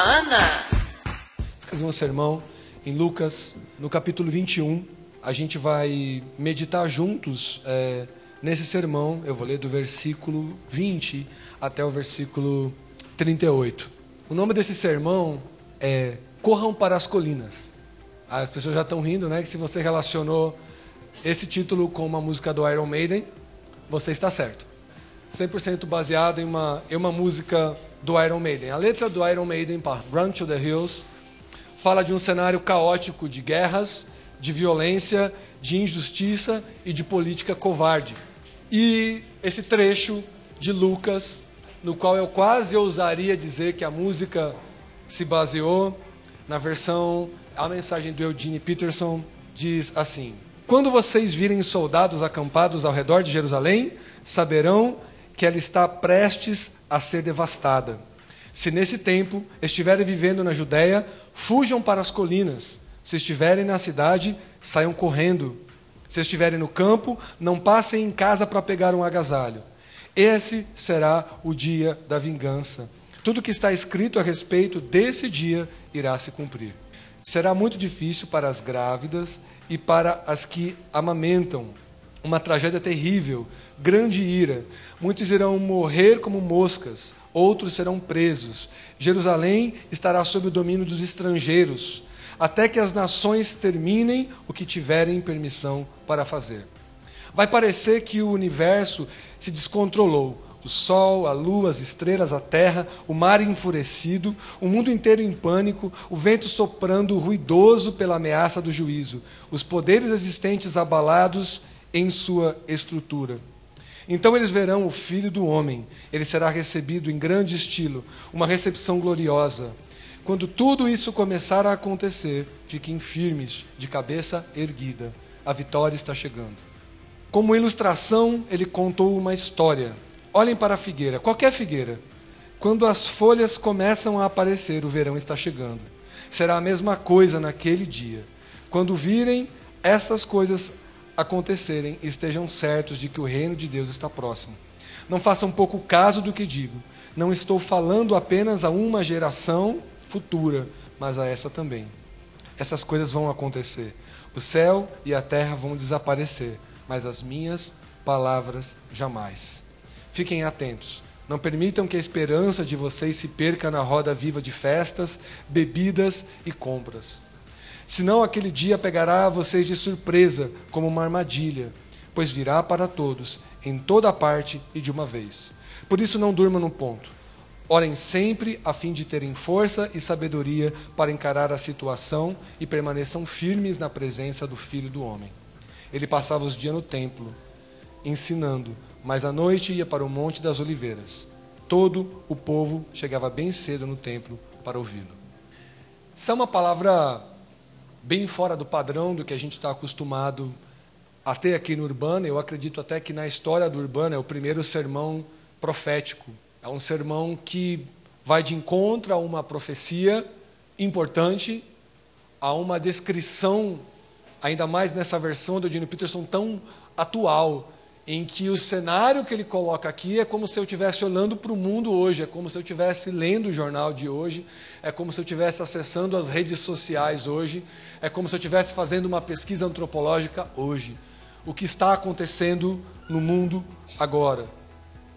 Urbana. Escrevi um sermão em Lucas, no capítulo 21. A gente vai meditar juntos é, nesse sermão. Eu vou ler do versículo 20 até o versículo 38. O nome desse sermão é Corram para as Colinas. As pessoas já estão rindo, né? Que se você relacionou esse título com uma música do Iron Maiden, você está certo. 100% baseado em uma, em uma música do Iron Maiden. A letra do Iron Maiden, Run to the Hills, fala de um cenário caótico de guerras, de violência, de injustiça e de política covarde. E esse trecho de Lucas, no qual eu quase ousaria dizer que a música se baseou na versão, a mensagem do Eugene Peterson diz assim: Quando vocês virem soldados acampados ao redor de Jerusalém, saberão que ela está prestes a ser devastada. Se nesse tempo estiverem vivendo na Judéia, fujam para as colinas. Se estiverem na cidade, saiam correndo. Se estiverem no campo, não passem em casa para pegar um agasalho. Esse será o dia da vingança. Tudo que está escrito a respeito desse dia irá se cumprir. Será muito difícil para as grávidas e para as que amamentam. Uma tragédia terrível grande ira. Muitos irão morrer como moscas, outros serão presos. Jerusalém estará sob o domínio dos estrangeiros, até que as nações terminem o que tiverem permissão para fazer. Vai parecer que o universo se descontrolou. O sol, a lua, as estrelas, a terra, o mar enfurecido, o mundo inteiro em pânico, o vento soprando ruidoso pela ameaça do juízo, os poderes existentes abalados em sua estrutura. Então eles verão o Filho do Homem, ele será recebido em grande estilo, uma recepção gloriosa. Quando tudo isso começar a acontecer, fiquem firmes, de cabeça erguida. A vitória está chegando. Como ilustração, ele contou uma história. Olhem para a figueira, qualquer figueira. Quando as folhas começam a aparecer, o verão está chegando. Será a mesma coisa naquele dia. Quando virem essas coisas acontecerem, estejam certos de que o reino de Deus está próximo. Não façam pouco caso do que digo. Não estou falando apenas a uma geração futura, mas a essa também. Essas coisas vão acontecer. O céu e a terra vão desaparecer, mas as minhas palavras jamais. Fiquem atentos. Não permitam que a esperança de vocês se perca na roda viva de festas, bebidas e compras Senão aquele dia pegará vocês de surpresa, como uma armadilha, pois virá para todos, em toda parte e de uma vez. Por isso não durmam no ponto. Orem sempre a fim de terem força e sabedoria para encarar a situação e permaneçam firmes na presença do Filho do Homem. Ele passava os dias no templo, ensinando, mas à noite ia para o Monte das Oliveiras. Todo o povo chegava bem cedo no templo para ouvi-lo. Isso é uma palavra bem fora do padrão do que a gente está acostumado a ter aqui no Urbano. Eu acredito até que na história do Urbano é o primeiro sermão profético. É um sermão que vai de encontro a uma profecia importante, a uma descrição, ainda mais nessa versão do Dino Peterson, tão atual em que o cenário que ele coloca aqui é como se eu estivesse olhando para o mundo hoje, é como se eu estivesse lendo o jornal de hoje, é como se eu estivesse acessando as redes sociais hoje, é como se eu estivesse fazendo uma pesquisa antropológica hoje. O que está acontecendo no mundo agora.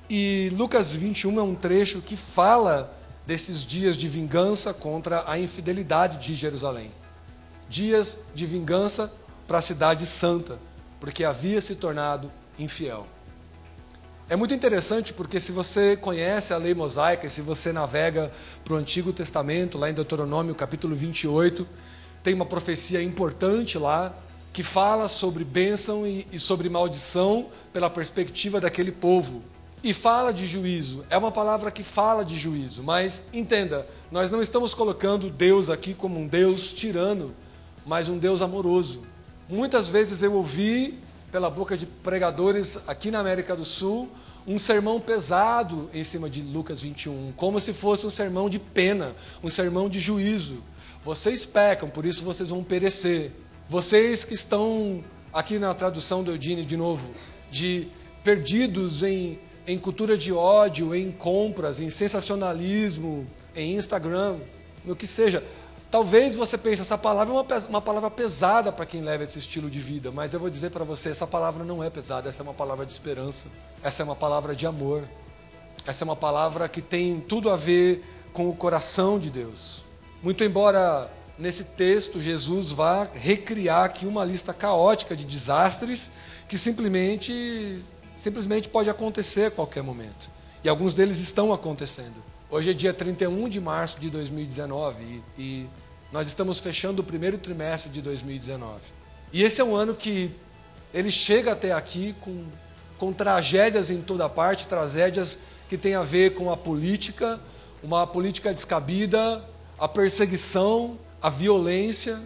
E Lucas 21 é um trecho que fala desses dias de vingança contra a infidelidade de Jerusalém. Dias de vingança para a cidade santa, porque havia se tornado infiel. É muito interessante porque se você conhece a lei mosaica, se você navega para o Antigo Testamento, lá em Deuteronômio capítulo 28, tem uma profecia importante lá que fala sobre bênção e, e sobre maldição pela perspectiva daquele povo. E fala de juízo. É uma palavra que fala de juízo, mas entenda, nós não estamos colocando Deus aqui como um Deus tirano, mas um Deus amoroso. Muitas vezes eu ouvi pela boca de pregadores aqui na América do Sul um sermão pesado em cima de Lucas 21, como se fosse um sermão de pena, um sermão de juízo. Vocês pecam, por isso vocês vão perecer. Vocês que estão aqui na tradução do Eudine de novo, de perdidos em, em cultura de ódio, em compras, em sensacionalismo, em Instagram, no que seja. Talvez você pense, essa palavra é uma, uma palavra pesada para quem leva esse estilo de vida, mas eu vou dizer para você, essa palavra não é pesada, essa é uma palavra de esperança, essa é uma palavra de amor, essa é uma palavra que tem tudo a ver com o coração de Deus. Muito embora nesse texto Jesus vá recriar aqui uma lista caótica de desastres que simplesmente, simplesmente pode acontecer a qualquer momento. E alguns deles estão acontecendo. Hoje é dia 31 de março de 2019 e, e nós estamos fechando o primeiro trimestre de 2019. E esse é um ano que ele chega até aqui com, com tragédias em toda parte, tragédias que têm a ver com a política, uma política descabida, a perseguição, a violência,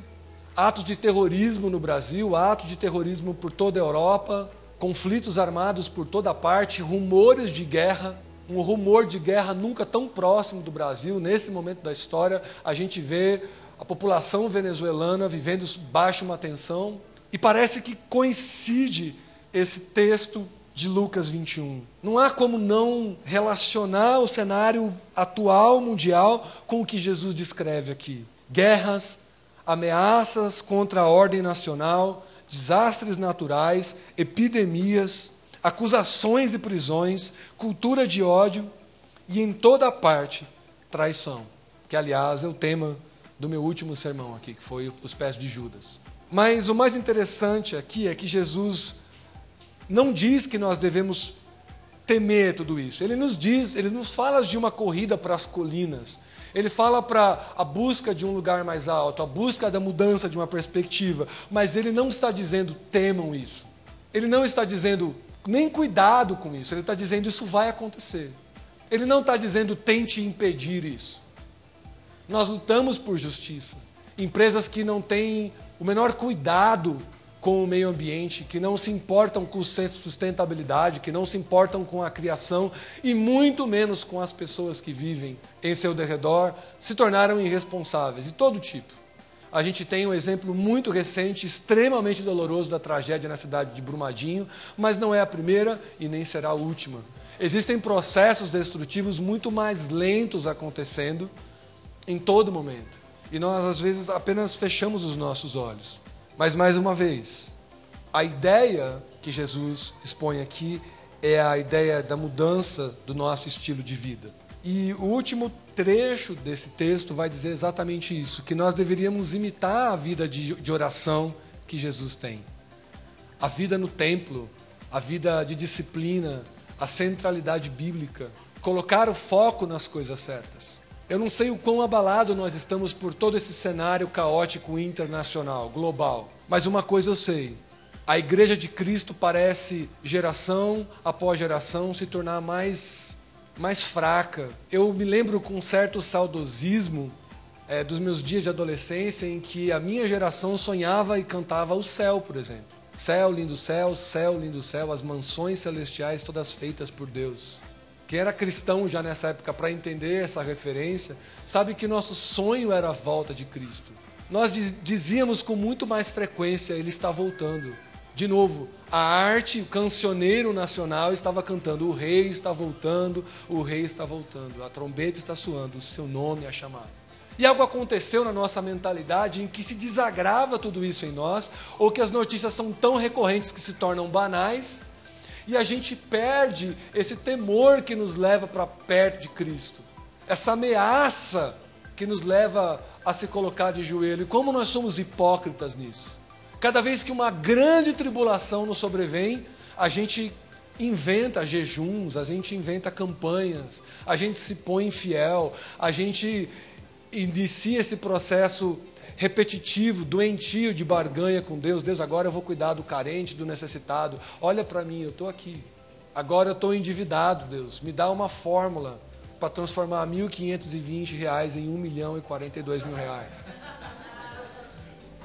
atos de terrorismo no Brasil, atos de terrorismo por toda a Europa, conflitos armados por toda parte, rumores de guerra um rumor de guerra nunca tão próximo do Brasil. Nesse momento da história, a gente vê a população venezuelana vivendo baixo uma tensão. E parece que coincide esse texto de Lucas 21. Não há como não relacionar o cenário atual mundial com o que Jesus descreve aqui: guerras, ameaças contra a ordem nacional, desastres naturais, epidemias, acusações e prisões, cultura de ódio e em toda parte traição, que aliás é o tema do meu último sermão aqui, que foi os pés de Judas. Mas o mais interessante aqui é que Jesus não diz que nós devemos temer tudo isso. Ele nos diz, ele nos fala de uma corrida para as colinas. Ele fala para a busca de um lugar mais alto, a busca da mudança de uma perspectiva, mas ele não está dizendo temam isso. Ele não está dizendo nem cuidado com isso. Ele está dizendo isso vai acontecer. Ele não está dizendo tente impedir isso. Nós lutamos por justiça. Empresas que não têm o menor cuidado com o meio ambiente, que não se importam com sustentabilidade, que não se importam com a criação e muito menos com as pessoas que vivem em seu derredor, se tornaram irresponsáveis de todo tipo. A gente tem um exemplo muito recente, extremamente doloroso da tragédia na cidade de Brumadinho, mas não é a primeira e nem será a última. Existem processos destrutivos muito mais lentos acontecendo em todo momento. E nós, às vezes, apenas fechamos os nossos olhos. Mas, mais uma vez, a ideia que Jesus expõe aqui é a ideia da mudança do nosso estilo de vida. E o último trecho desse texto vai dizer exatamente isso: que nós deveríamos imitar a vida de, de oração que Jesus tem. A vida no templo, a vida de disciplina, a centralidade bíblica, colocar o foco nas coisas certas. Eu não sei o quão abalado nós estamos por todo esse cenário caótico internacional, global, mas uma coisa eu sei: a igreja de Cristo parece, geração após geração, se tornar mais mais fraca. Eu me lembro com um certo saudosismo é, dos meus dias de adolescência em que a minha geração sonhava e cantava o céu, por exemplo. Céu, lindo céu, céu, lindo céu, as mansões celestiais todas feitas por Deus. Quem era cristão já nessa época para entender essa referência, sabe que nosso sonho era a volta de Cristo. Nós dizíamos com muito mais frequência: Ele está voltando. De novo, a arte, o cancioneiro nacional estava cantando: O rei está voltando, o rei está voltando, a trombeta está soando, o seu nome é chamado. E algo aconteceu na nossa mentalidade em que se desagrava tudo isso em nós, ou que as notícias são tão recorrentes que se tornam banais, e a gente perde esse temor que nos leva para perto de Cristo, essa ameaça que nos leva a se colocar de joelho. E como nós somos hipócritas nisso? Cada vez que uma grande tribulação nos sobrevém, a gente inventa jejuns, a gente inventa campanhas, a gente se põe infiel, a gente inicia esse processo repetitivo, doentio de barganha com Deus. Deus, agora eu vou cuidar do carente, do necessitado. Olha para mim, eu estou aqui. Agora eu estou endividado, Deus. Me dá uma fórmula para transformar 1.520 reais em 1 milhão e 42 mil reais.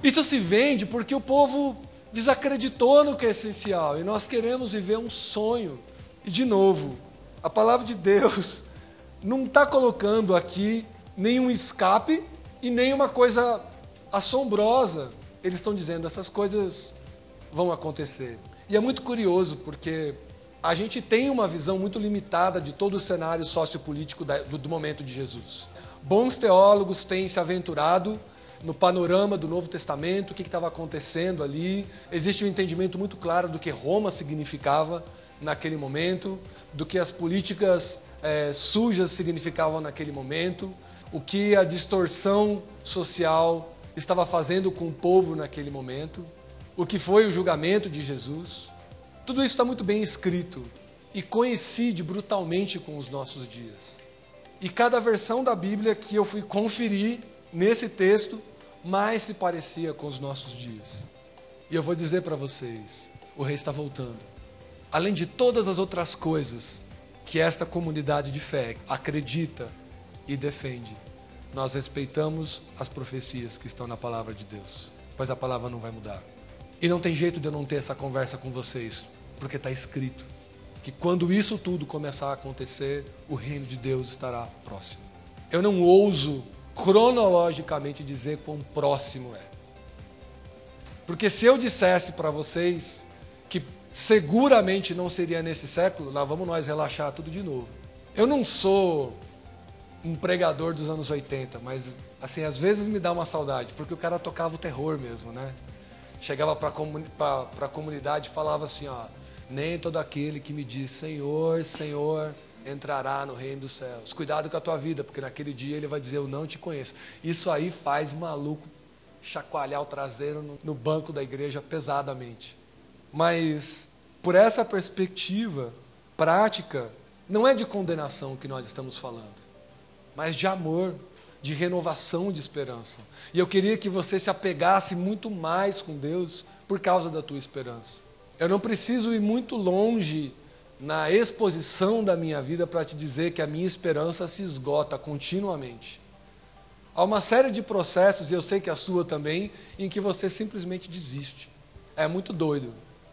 Isso se vende porque o povo desacreditou no que é essencial e nós queremos viver um sonho. E de novo, a palavra de Deus não está colocando aqui nenhum escape e nenhuma coisa assombrosa. Eles estão dizendo essas coisas vão acontecer. E é muito curioso porque a gente tem uma visão muito limitada de todo o cenário sociopolítico do momento de Jesus. bons teólogos têm se aventurado no panorama do Novo Testamento, o que estava acontecendo ali. Existe um entendimento muito claro do que Roma significava naquele momento, do que as políticas é, sujas significavam naquele momento, o que a distorção social estava fazendo com o povo naquele momento, o que foi o julgamento de Jesus. Tudo isso está muito bem escrito e coincide brutalmente com os nossos dias. E cada versão da Bíblia que eu fui conferir nesse texto mais se parecia com os nossos dias. E eu vou dizer para vocês: o rei está voltando. Além de todas as outras coisas que esta comunidade de fé acredita e defende, nós respeitamos as profecias que estão na palavra de Deus, pois a palavra não vai mudar. E não tem jeito de eu não ter essa conversa com vocês, porque está escrito que quando isso tudo começar a acontecer, o reino de Deus estará próximo. Eu não ouso cronologicamente dizer quão próximo é. Porque se eu dissesse para vocês que seguramente não seria nesse século, lá vamos nós relaxar tudo de novo. Eu não sou um pregador dos anos 80, mas assim, às vezes me dá uma saudade, porque o cara tocava o terror mesmo, né? Chegava para comuni a comunidade e falava assim, ó, nem todo aquele que me diz Senhor, Senhor, entrará no reino dos céus. Cuidado com a tua vida, porque naquele dia ele vai dizer: Eu não te conheço. Isso aí faz maluco chacoalhar o traseiro no, no banco da igreja pesadamente. Mas, por essa perspectiva prática, não é de condenação que nós estamos falando, mas de amor, de renovação de esperança. E eu queria que você se apegasse muito mais com Deus por causa da tua esperança. Eu não preciso ir muito longe na exposição da minha vida para te dizer que a minha esperança se esgota continuamente. Há uma série de processos, e eu sei que a sua também, em que você simplesmente desiste. É muito doido.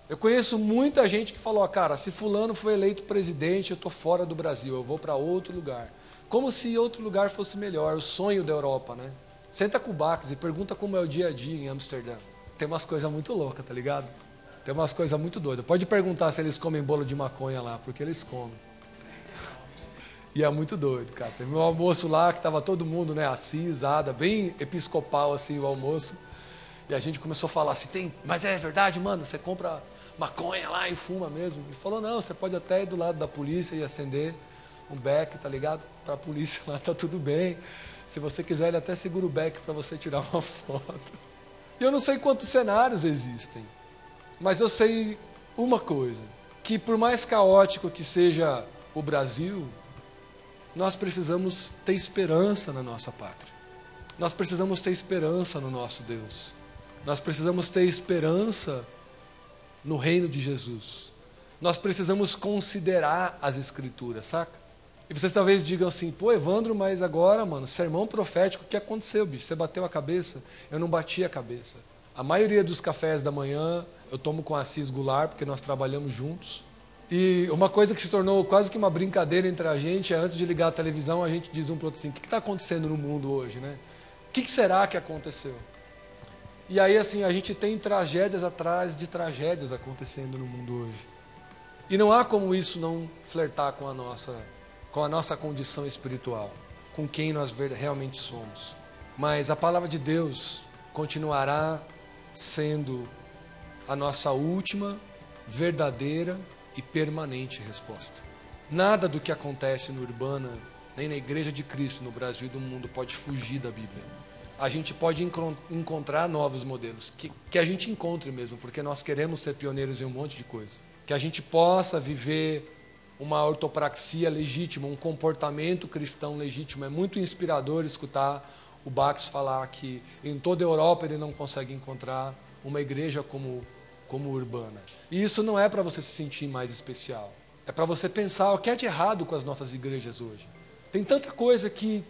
Eu conheço muita gente que falou, cara, se fulano foi eleito presidente, eu estou fora do Brasil, eu vou para outro lugar. Como se outro lugar fosse melhor, o sonho da Europa, né? Senta com o Bax e pergunta como é o dia a dia em Amsterdã. Tem umas coisas muito loucas, tá ligado? Tem umas coisas muito doidas. Pode perguntar se eles comem bolo de maconha lá, porque eles comem. E é muito doido, cara. Teve um almoço lá que estava todo mundo, né, acisada, bem episcopal assim o almoço. E a gente começou a falar assim, tem, mas é verdade, mano, você compra maconha lá e fuma mesmo. Ele falou, não, você pode até ir do lado da polícia e acender um beck, tá ligado? Para a polícia lá tá tudo bem. Se você quiser, ele até segura o beck para você tirar uma foto. E eu não sei quantos cenários existem. Mas eu sei uma coisa: que por mais caótico que seja o Brasil, nós precisamos ter esperança na nossa pátria. Nós precisamos ter esperança no nosso Deus. Nós precisamos ter esperança no reino de Jesus. Nós precisamos considerar as Escrituras, saca? E vocês talvez digam assim, pô, Evandro, mas agora, mano, sermão profético, o que aconteceu, bicho? Você bateu a cabeça? Eu não bati a cabeça. A maioria dos cafés da manhã eu tomo com a Assis Goulart, porque nós trabalhamos juntos. E uma coisa que se tornou quase que uma brincadeira entre a gente é antes de ligar a televisão, a gente diz um para outro assim: o que está acontecendo no mundo hoje, né? O que, que será que aconteceu? E aí, assim, a gente tem tragédias atrás de tragédias acontecendo no mundo hoje. E não há como isso não flertar com a nossa, com a nossa condição espiritual, com quem nós realmente somos. Mas a palavra de Deus continuará sendo a nossa última, verdadeira e permanente resposta. Nada do que acontece no Urbana, nem na Igreja de Cristo no Brasil e no mundo pode fugir da Bíblia. A gente pode encontrar novos modelos, que, que a gente encontre mesmo, porque nós queremos ser pioneiros em um monte de coisa. Que a gente possa viver uma ortopraxia legítima, um comportamento cristão legítimo. É muito inspirador escutar o Bax falar que em toda a Europa ele não consegue encontrar uma igreja como como urbana. E isso não é para você se sentir mais especial. É para você pensar o que é de errado com as nossas igrejas hoje. Tem tanta coisa que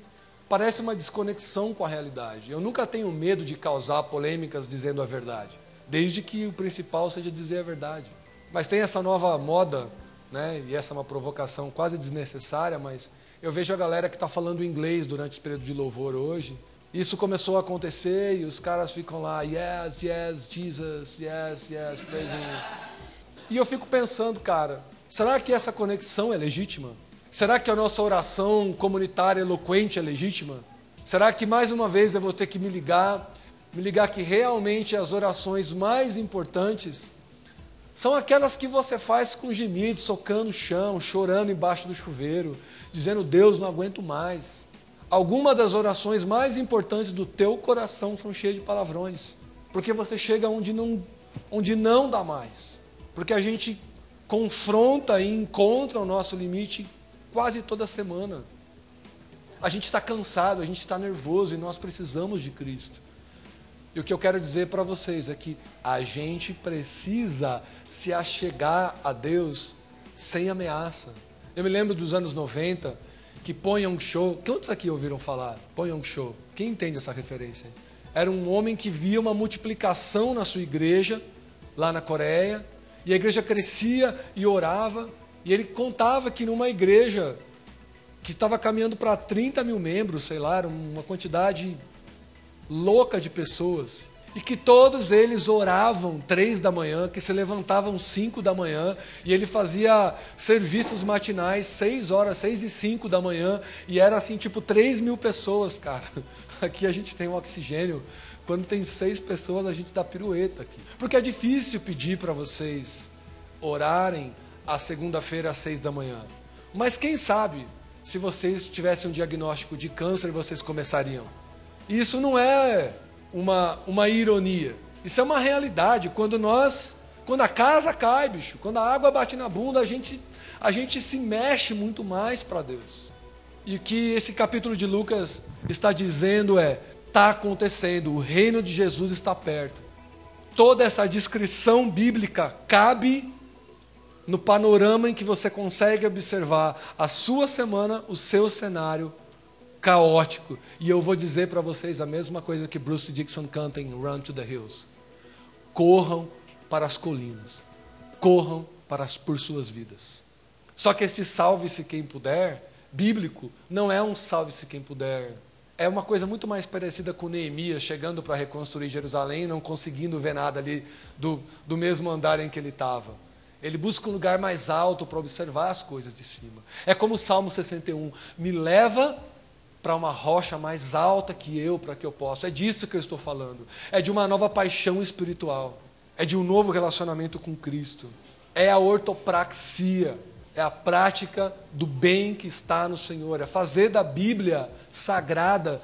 parece uma desconexão com a realidade. Eu nunca tenho medo de causar polêmicas dizendo a verdade, desde que o principal seja dizer a verdade. Mas tem essa nova moda, né? E essa é uma provocação quase desnecessária, mas eu vejo a galera que está falando inglês durante esse período de louvor hoje isso começou a acontecer e os caras ficam lá, yes, yes, Jesus, yes, yes, praise him. E eu fico pensando, cara, será que essa conexão é legítima? Será que a nossa oração comunitária eloquente é legítima? Será que mais uma vez eu vou ter que me ligar, me ligar que realmente as orações mais importantes são aquelas que você faz com gemidos, socando o chão, chorando embaixo do chuveiro, dizendo: Deus, não aguento mais. Algumas das orações mais importantes do teu coração são cheias de palavrões, porque você chega onde não, onde não dá mais, porque a gente confronta e encontra o nosso limite quase toda semana. A gente está cansado, a gente está nervoso e nós precisamos de Cristo. E o que eu quero dizer para vocês é que a gente precisa se achegar a Deus sem ameaça. Eu me lembro dos anos 90 que Ponyong Show, quantos aqui ouviram falar? Ponyong Show, quem entende essa referência? Era um homem que via uma multiplicação na sua igreja, lá na Coreia, e a igreja crescia e orava, e ele contava que numa igreja que estava caminhando para 30 mil membros, sei lá, uma quantidade louca de pessoas, e que todos eles oravam três da manhã, que se levantavam cinco da manhã, e ele fazia serviços matinais seis horas, seis e cinco da manhã, e era assim, tipo, três mil pessoas, cara. Aqui a gente tem um oxigênio. Quando tem seis pessoas, a gente dá pirueta aqui. Porque é difícil pedir para vocês orarem a segunda-feira às seis da manhã. Mas quem sabe, se vocês tivessem um diagnóstico de câncer, vocês começariam. Isso não é uma, uma ironia. Isso é uma realidade. Quando nós, quando a casa cai, bicho, quando a água bate na bunda, a gente, a gente se mexe muito mais para Deus. E o que esse capítulo de Lucas está dizendo é: está acontecendo, o reino de Jesus está perto. Toda essa descrição bíblica cabe no panorama em que você consegue observar a sua semana, o seu cenário caótico. E eu vou dizer para vocês a mesma coisa que Bruce Dixon canta em Run to the Hills. Corram para as colinas. Corram para as, por suas vidas. Só que esse salve-se quem puder, bíblico, não é um salve-se quem puder. É uma coisa muito mais parecida com Neemias chegando para reconstruir Jerusalém, não conseguindo ver nada ali do, do mesmo andar em que ele estava. Ele busca um lugar mais alto para observar as coisas de cima. É como o Salmo 61. Me leva para uma rocha mais alta que eu, para que eu possa. É disso que eu estou falando. É de uma nova paixão espiritual. É de um novo relacionamento com Cristo. É a ortopraxia. É a prática do bem que está no Senhor. É fazer da Bíblia sagrada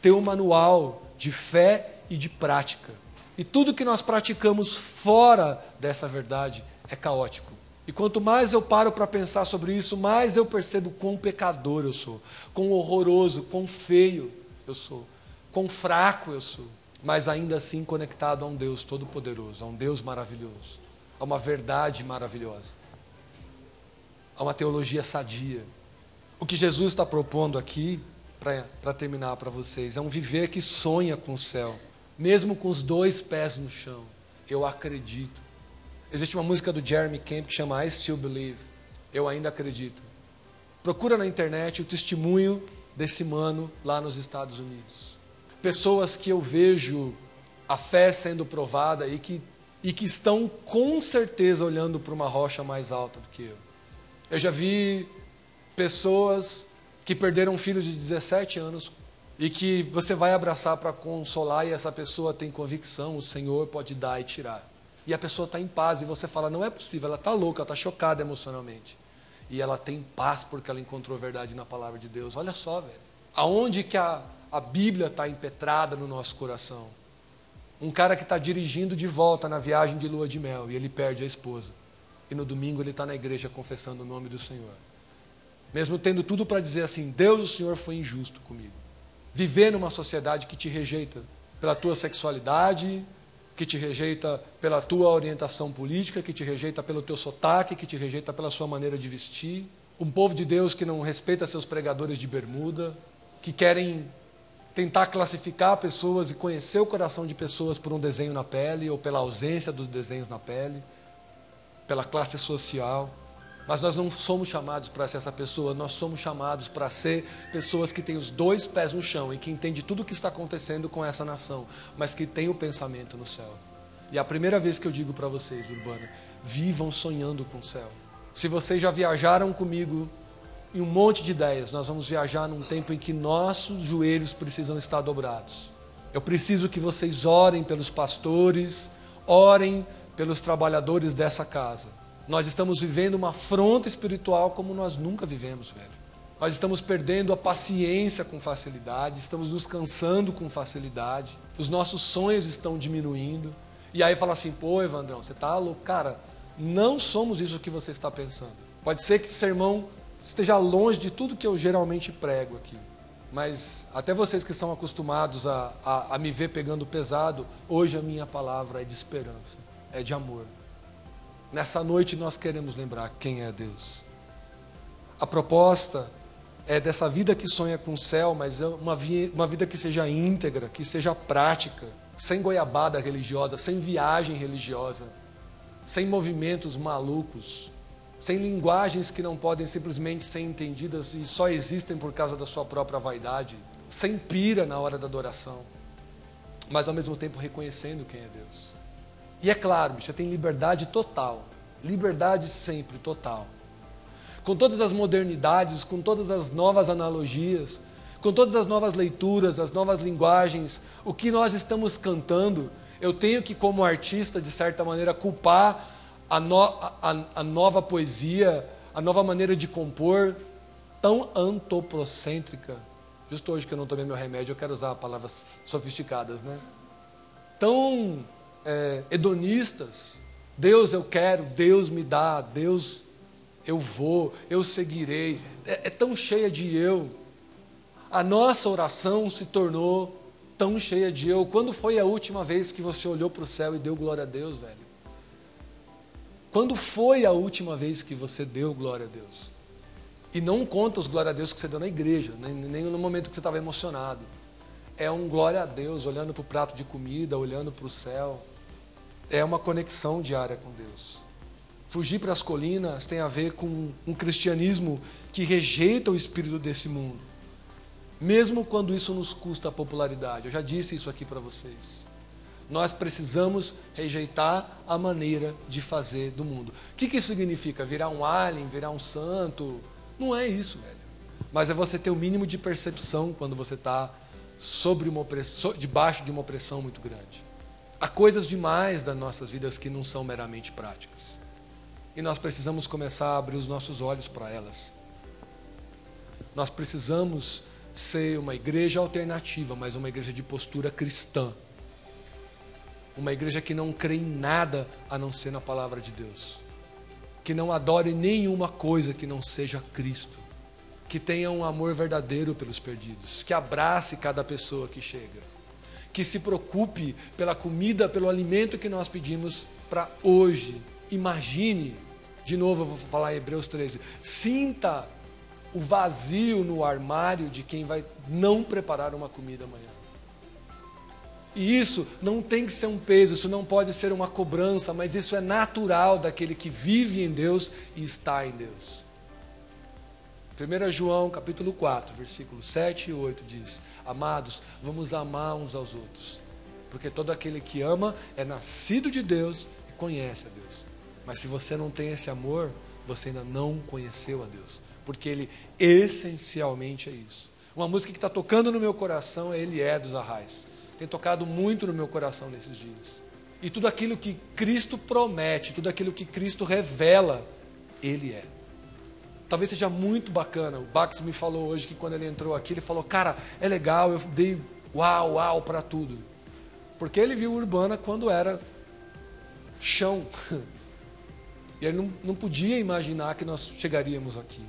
ter um manual de fé e de prática. E tudo que nós praticamos fora dessa verdade é caótico. E quanto mais eu paro para pensar sobre isso, mais eu percebo quão pecador eu sou, quão horroroso, quão feio eu sou, quão fraco eu sou, mas ainda assim conectado a um Deus todo-poderoso, a um Deus maravilhoso, a uma verdade maravilhosa, a uma teologia sadia. O que Jesus está propondo aqui, para terminar para vocês, é um viver que sonha com o céu, mesmo com os dois pés no chão. Eu acredito Existe uma música do Jeremy Camp que chama I Still Believe. Eu ainda acredito. Procura na internet o testemunho desse mano lá nos Estados Unidos. Pessoas que eu vejo a fé sendo provada e que, e que estão com certeza olhando para uma rocha mais alta do que eu. Eu já vi pessoas que perderam filhos de 17 anos e que você vai abraçar para consolar e essa pessoa tem convicção, o Senhor pode dar e tirar e a pessoa está em paz e você fala, não é possível, ela está louca, ela está chocada emocionalmente. E ela tem paz porque ela encontrou verdade na palavra de Deus. Olha só, velho. Aonde que a, a Bíblia está impetrada no nosso coração? Um cara que está dirigindo de volta na viagem de lua de mel e ele perde a esposa. E no domingo ele está na igreja confessando o nome do Senhor. Mesmo tendo tudo para dizer assim: Deus, o Senhor foi injusto comigo. Viver numa sociedade que te rejeita pela tua sexualidade, que te rejeita pela tua orientação política, que te rejeita pelo teu sotaque, que te rejeita pela sua maneira de vestir. Um povo de Deus que não respeita seus pregadores de bermuda, que querem tentar classificar pessoas e conhecer o coração de pessoas por um desenho na pele ou pela ausência dos desenhos na pele, pela classe social. Mas nós não somos chamados para ser essa pessoa, nós somos chamados para ser pessoas que têm os dois pés no chão e que entendem tudo o que está acontecendo com essa nação, mas que têm o pensamento no céu. E é a primeira vez que eu digo para vocês, Urbana, vivam sonhando com o céu. Se vocês já viajaram comigo em um monte de ideias, nós vamos viajar num tempo em que nossos joelhos precisam estar dobrados. Eu preciso que vocês orem pelos pastores, orem pelos trabalhadores dessa casa. Nós estamos vivendo uma afronta espiritual como nós nunca vivemos, velho. Nós estamos perdendo a paciência com facilidade, estamos nos cansando com facilidade, os nossos sonhos estão diminuindo. E aí fala assim: pô, Evandrão, você está louco? Cara, não somos isso que você está pensando. Pode ser que esse sermão esteja longe de tudo que eu geralmente prego aqui. Mas até vocês que estão acostumados a, a, a, me ver pegando pesado, hoje a minha palavra é de esperança, é de amor. Nessa noite nós queremos lembrar quem é Deus. A proposta é dessa vida que sonha com o céu, mas é uma, uma vida que seja íntegra, que seja prática, sem goiabada religiosa, sem viagem religiosa, sem movimentos malucos, sem linguagens que não podem simplesmente ser entendidas e só existem por causa da sua própria vaidade, sem pira na hora da adoração, mas ao mesmo tempo reconhecendo quem é Deus. E é claro, você tem liberdade total, liberdade sempre total. Com todas as modernidades, com todas as novas analogias, com todas as novas leituras, as novas linguagens, o que nós estamos cantando, eu tenho que, como artista, de certa maneira, culpar a, no, a, a nova poesia, a nova maneira de compor, tão antropocêntrica. Justo hoje que eu não tomei meu remédio, eu quero usar palavras sofisticadas, né? Tão é, hedonistas. Deus eu quero, Deus me dá, Deus eu vou, eu seguirei. É, é tão cheia de eu. A nossa oração se tornou tão cheia de eu. Quando foi a última vez que você olhou para o céu e deu glória a Deus, velho? Quando foi a última vez que você deu glória a Deus? E não conta os glória a Deus que você deu na igreja, nem, nem no momento que você estava emocionado. É um glória a Deus, olhando para o prato de comida, olhando para o céu. É uma conexão diária com Deus. Fugir para as colinas tem a ver com um cristianismo que rejeita o espírito desse mundo. Mesmo quando isso nos custa popularidade. Eu já disse isso aqui para vocês. Nós precisamos rejeitar a maneira de fazer do mundo. O que, que isso significa? Virar um alien, virar um santo? Não é isso, velho. Mas é você ter o mínimo de percepção quando você está sobre uma opressão, debaixo de uma opressão muito grande. Há coisas demais das nossas vidas que não são meramente práticas. E nós precisamos começar a abrir os nossos olhos para elas. Nós precisamos ser uma igreja alternativa, mas uma igreja de postura cristã uma igreja que não crê em nada a não ser na palavra de Deus. Que não adore nenhuma coisa que não seja Cristo. Que tenha um amor verdadeiro pelos perdidos. Que abrace cada pessoa que chega. Que se preocupe pela comida, pelo alimento que nós pedimos para hoje. Imagine, de novo eu vou falar em Hebreus 13. Sinta o vazio no armário de quem vai não preparar uma comida amanhã. E isso não tem que ser um peso, isso não pode ser uma cobrança, mas isso é natural daquele que vive em Deus e está em Deus. 1 João capítulo 4, versículos 7 e 8 diz: Amados, vamos amar uns aos outros, porque todo aquele que ama é nascido de Deus e conhece a Deus. Mas se você não tem esse amor, você ainda não conheceu a Deus, porque Ele essencialmente é isso. Uma música que está tocando no meu coração é Ele é dos Arrais tem tocado muito no meu coração nesses dias. E tudo aquilo que Cristo promete, tudo aquilo que Cristo revela, Ele é. Talvez seja muito bacana. O Bax me falou hoje que quando ele entrou aqui, ele falou: Cara, é legal, eu dei uau, uau para tudo. Porque ele viu Urbana quando era chão. E ele não, não podia imaginar que nós chegaríamos aqui.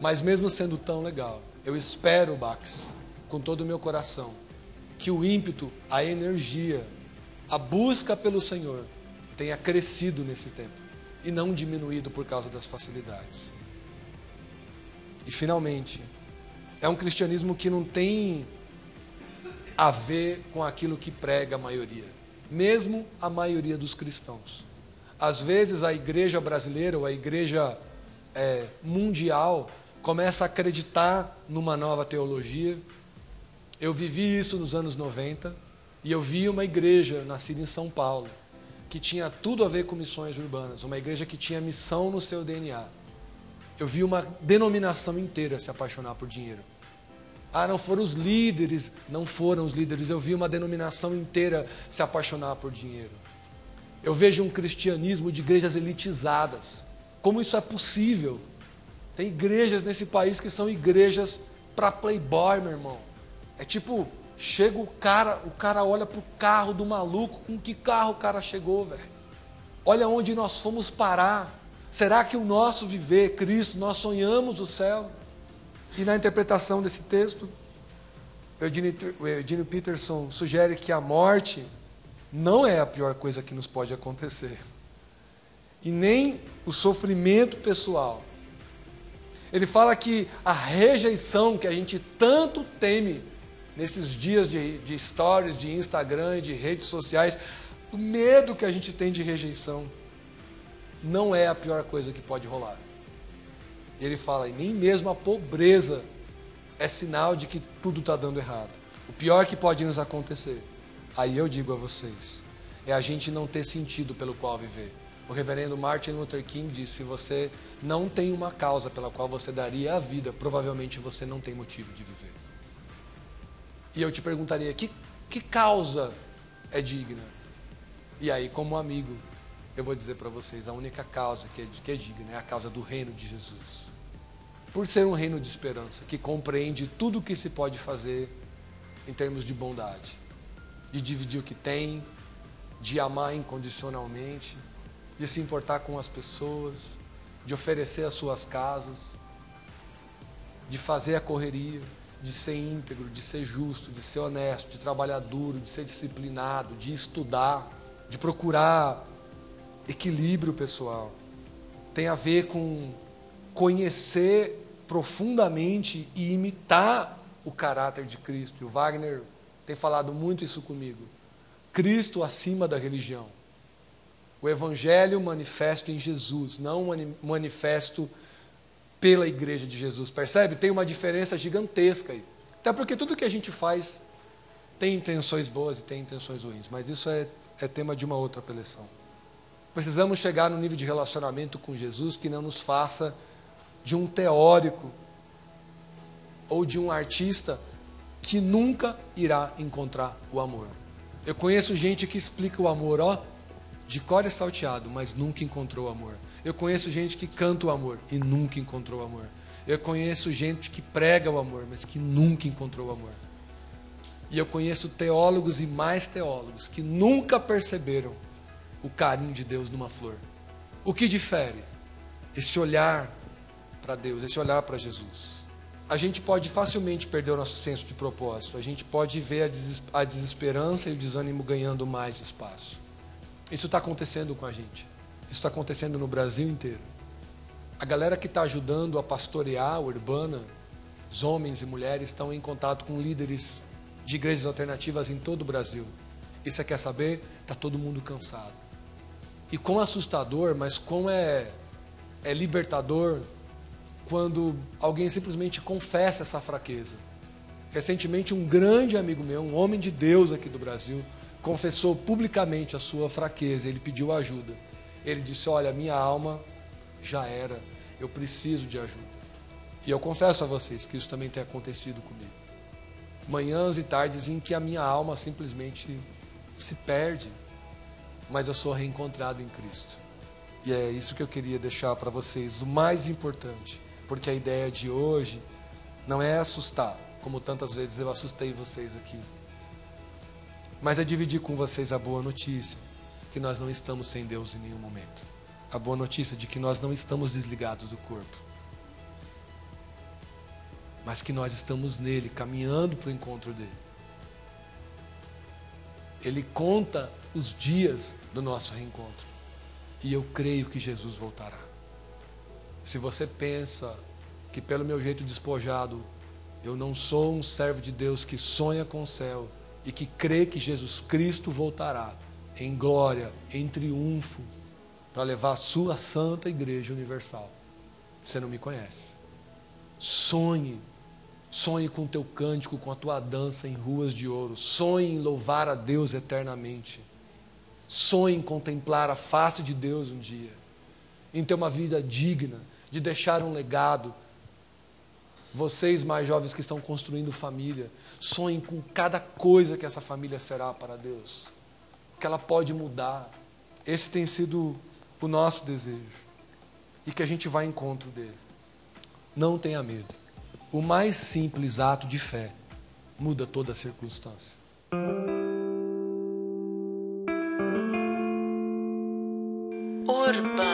Mas mesmo sendo tão legal, eu espero, Bax, com todo o meu coração, que o ímpeto, a energia, a busca pelo Senhor tenha crescido nesse tempo e não diminuído por causa das facilidades. E finalmente, é um cristianismo que não tem a ver com aquilo que prega a maioria, mesmo a maioria dos cristãos. Às vezes a igreja brasileira ou a igreja é, mundial começa a acreditar numa nova teologia, eu vivi isso nos anos 90 e eu vi uma igreja nascida em São Paulo que tinha tudo a ver com missões urbanas, uma igreja que tinha missão no seu DNA. Eu vi uma denominação inteira se apaixonar por dinheiro. Ah, não foram os líderes, não foram os líderes. Eu vi uma denominação inteira se apaixonar por dinheiro. Eu vejo um cristianismo de igrejas elitizadas. Como isso é possível? Tem igrejas nesse país que são igrejas para playboy, meu irmão. É tipo, chega o cara, o cara olha pro carro do maluco, com que carro o cara chegou, velho? Olha onde nós fomos parar. Será que o nosso viver, Cristo, nós sonhamos o céu? E na interpretação desse texto, o Eugene Peterson sugere que a morte não é a pior coisa que nos pode acontecer. E nem o sofrimento pessoal. Ele fala que a rejeição que a gente tanto teme nesses dias de, de stories, de Instagram, de redes sociais, o medo que a gente tem de rejeição, não é a pior coisa que pode rolar. E ele fala, e nem mesmo a pobreza é sinal de que tudo está dando errado. O pior que pode nos acontecer, aí eu digo a vocês, é a gente não ter sentido pelo qual viver. O reverendo Martin Luther King disse: se você não tem uma causa pela qual você daria a vida, provavelmente você não tem motivo de viver. E eu te perguntaria: que, que causa é digna? E aí, como amigo, eu vou dizer para vocês: a única causa que é, que é digna é a causa do reino de Jesus. Por ser um reino de esperança, que compreende tudo o que se pode fazer em termos de bondade, de dividir o que tem, de amar incondicionalmente, de se importar com as pessoas, de oferecer as suas casas, de fazer a correria, de ser íntegro, de ser justo, de ser honesto, de trabalhar duro, de ser disciplinado, de estudar, de procurar equilíbrio pessoal. Tem a ver com conhecer profundamente e imitar o caráter de Cristo. E o Wagner tem falado muito isso comigo. Cristo acima da religião. O Evangelho manifesto em Jesus, não manifesto pela igreja de Jesus. Percebe? Tem uma diferença gigantesca aí. Até porque tudo que a gente faz tem intenções boas e tem intenções ruins, mas isso é, é tema de uma outra preleção. Precisamos chegar no nível de relacionamento com Jesus que não nos faça de um teórico ou de um artista que nunca irá encontrar o amor. Eu conheço gente que explica o amor, ó, de cor e salteado, mas nunca encontrou o amor. Eu conheço gente que canta o amor e nunca encontrou o amor. Eu conheço gente que prega o amor, mas que nunca encontrou o amor. E eu conheço teólogos e mais teólogos que nunca perceberam o carinho de Deus numa flor. O que difere? Esse olhar para Deus, esse olhar para Jesus. A gente pode facilmente perder o nosso senso de propósito, a gente pode ver a desesperança e o desânimo ganhando mais espaço. Isso está acontecendo com a gente, isso está acontecendo no Brasil inteiro. A galera que está ajudando a pastorear a urbana, os homens e mulheres, estão em contato com líderes de igrejas alternativas em todo o Brasil. E você quer saber? Está todo mundo cansado. E quão assustador, mas quão é, é libertador quando alguém simplesmente confessa essa fraqueza. Recentemente, um grande amigo meu, um homem de Deus aqui do Brasil, confessou publicamente a sua fraqueza. Ele pediu ajuda. Ele disse: Olha, minha alma já era, eu preciso de ajuda. E eu confesso a vocês que isso também tem acontecido comigo. Manhãs e tardes em que a minha alma simplesmente se perde, mas eu sou reencontrado em Cristo. E é isso que eu queria deixar para vocês, o mais importante porque a ideia de hoje não é assustar, como tantas vezes eu assustei vocês aqui, mas é dividir com vocês a boa notícia que nós não estamos sem Deus em nenhum momento. A boa notícia de que nós não estamos desligados do corpo, mas que nós estamos nele, caminhando para o encontro dele. Ele conta os dias do nosso reencontro. E eu creio que Jesus voltará. Se você pensa que pelo meu jeito despojado eu não sou um servo de Deus que sonha com o céu e que crê que Jesus Cristo voltará em glória, em triunfo, para levar a sua santa igreja universal. Você não me conhece. Sonhe, sonhe com o teu cântico, com a tua dança em ruas de ouro. Sonhe em louvar a Deus eternamente. Sonhe em contemplar a face de Deus um dia. Em ter uma vida digna de deixar um legado. Vocês mais jovens que estão construindo família, sonhem com cada coisa que essa família será para Deus, que ela pode mudar. Esse tem sido o nosso desejo e que a gente vá em encontro dele. Não tenha medo. O mais simples ato de fé muda toda a circunstância. Urbana.